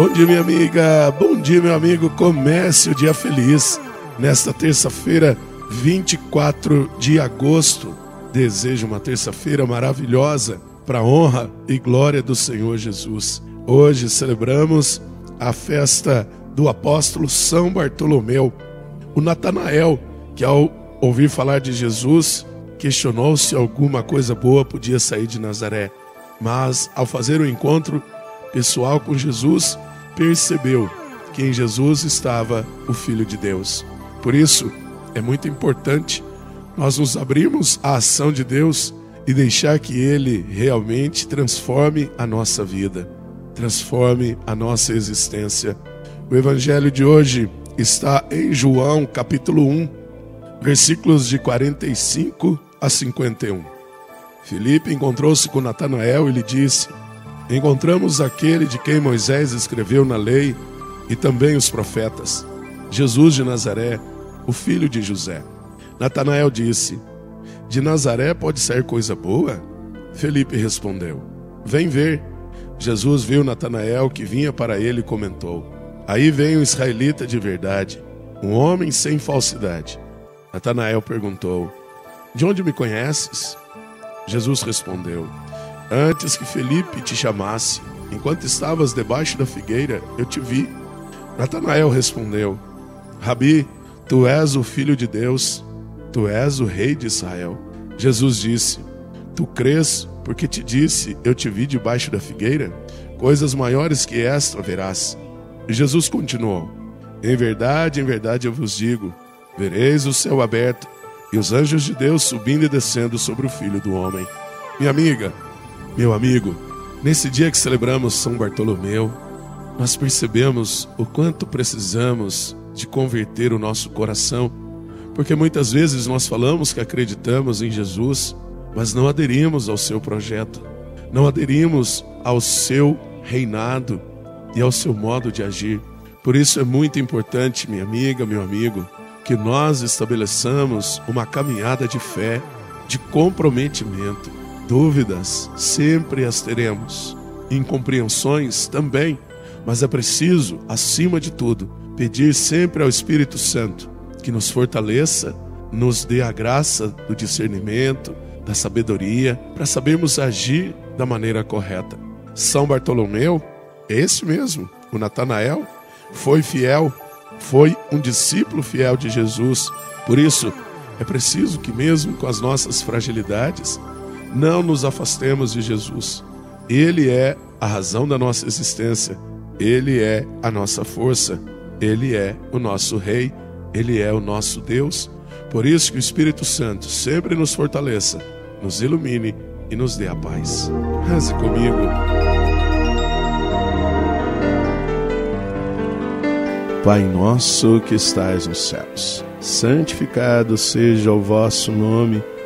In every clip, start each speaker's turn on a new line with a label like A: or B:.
A: Bom dia, minha amiga. Bom dia, meu amigo. Comece o dia feliz. Nesta terça-feira, 24 de agosto. Desejo uma terça-feira maravilhosa para a honra e glória do Senhor Jesus. Hoje celebramos a festa do apóstolo São Bartolomeu. O Natanael, que ao ouvir falar de Jesus, questionou se alguma coisa boa podia sair de Nazaré. Mas ao fazer o encontro pessoal com Jesus, percebeu que em Jesus estava o Filho de Deus. Por isso, é muito importante nós nos abrirmos à ação de Deus e deixar que Ele realmente transforme a nossa vida, transforme a nossa existência. O Evangelho de hoje está em João, capítulo 1, versículos de 45 a 51. Filipe encontrou-se com Natanael e lhe disse: Encontramos aquele de quem Moisés escreveu na lei e também os profetas, Jesus de Nazaré, o filho de José. Natanael disse: De Nazaré pode sair coisa boa? Felipe respondeu: Vem ver. Jesus viu Natanael que vinha para ele e comentou: Aí vem um israelita de verdade, um homem sem falsidade. Natanael perguntou: De onde me conheces? Jesus respondeu: Antes que Felipe te chamasse, enquanto estavas debaixo da figueira, eu te vi. Natanael respondeu: Rabi, tu és o filho de Deus, tu és o rei de Israel. Jesus disse: Tu crês porque te disse, eu te vi debaixo da figueira? Coisas maiores que esta verás. E Jesus continuou: Em verdade, em verdade eu vos digo: vereis o céu aberto e os anjos de Deus subindo e descendo sobre o filho do homem. Minha amiga, meu amigo, nesse dia que celebramos São Bartolomeu, nós percebemos o quanto precisamos de converter o nosso coração, porque muitas vezes nós falamos que acreditamos em Jesus, mas não aderimos ao seu projeto, não aderimos ao seu reinado e ao seu modo de agir. Por isso é muito importante, minha amiga, meu amigo, que nós estabeleçamos uma caminhada de fé, de comprometimento Dúvidas sempre as teremos, incompreensões também, mas é preciso, acima de tudo, pedir sempre ao Espírito Santo que nos fortaleça, nos dê a graça do discernimento, da sabedoria, para sabermos agir da maneira correta. São Bartolomeu, esse mesmo, o Natanael, foi fiel, foi um discípulo fiel de Jesus. Por isso, é preciso que, mesmo com as nossas fragilidades, não nos afastemos de Jesus. Ele é a razão da nossa existência, ele é a nossa força, ele é o nosso Rei, ele é o nosso Deus. Por isso que o Espírito Santo sempre nos fortaleça, nos ilumine e nos dê a paz. Reze comigo. Pai nosso que estais nos céus, santificado seja o vosso nome.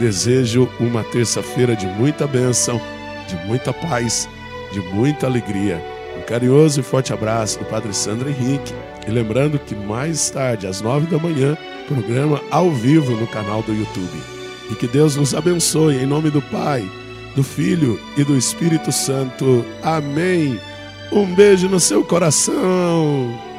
A: Desejo uma terça-feira de muita bênção, de muita paz, de muita alegria. Um carinhoso e forte abraço do Padre Sandro Henrique. E lembrando que mais tarde, às nove da manhã, programa ao vivo no canal do YouTube. E que Deus nos abençoe em nome do Pai, do Filho e do Espírito Santo. Amém. Um beijo no seu coração.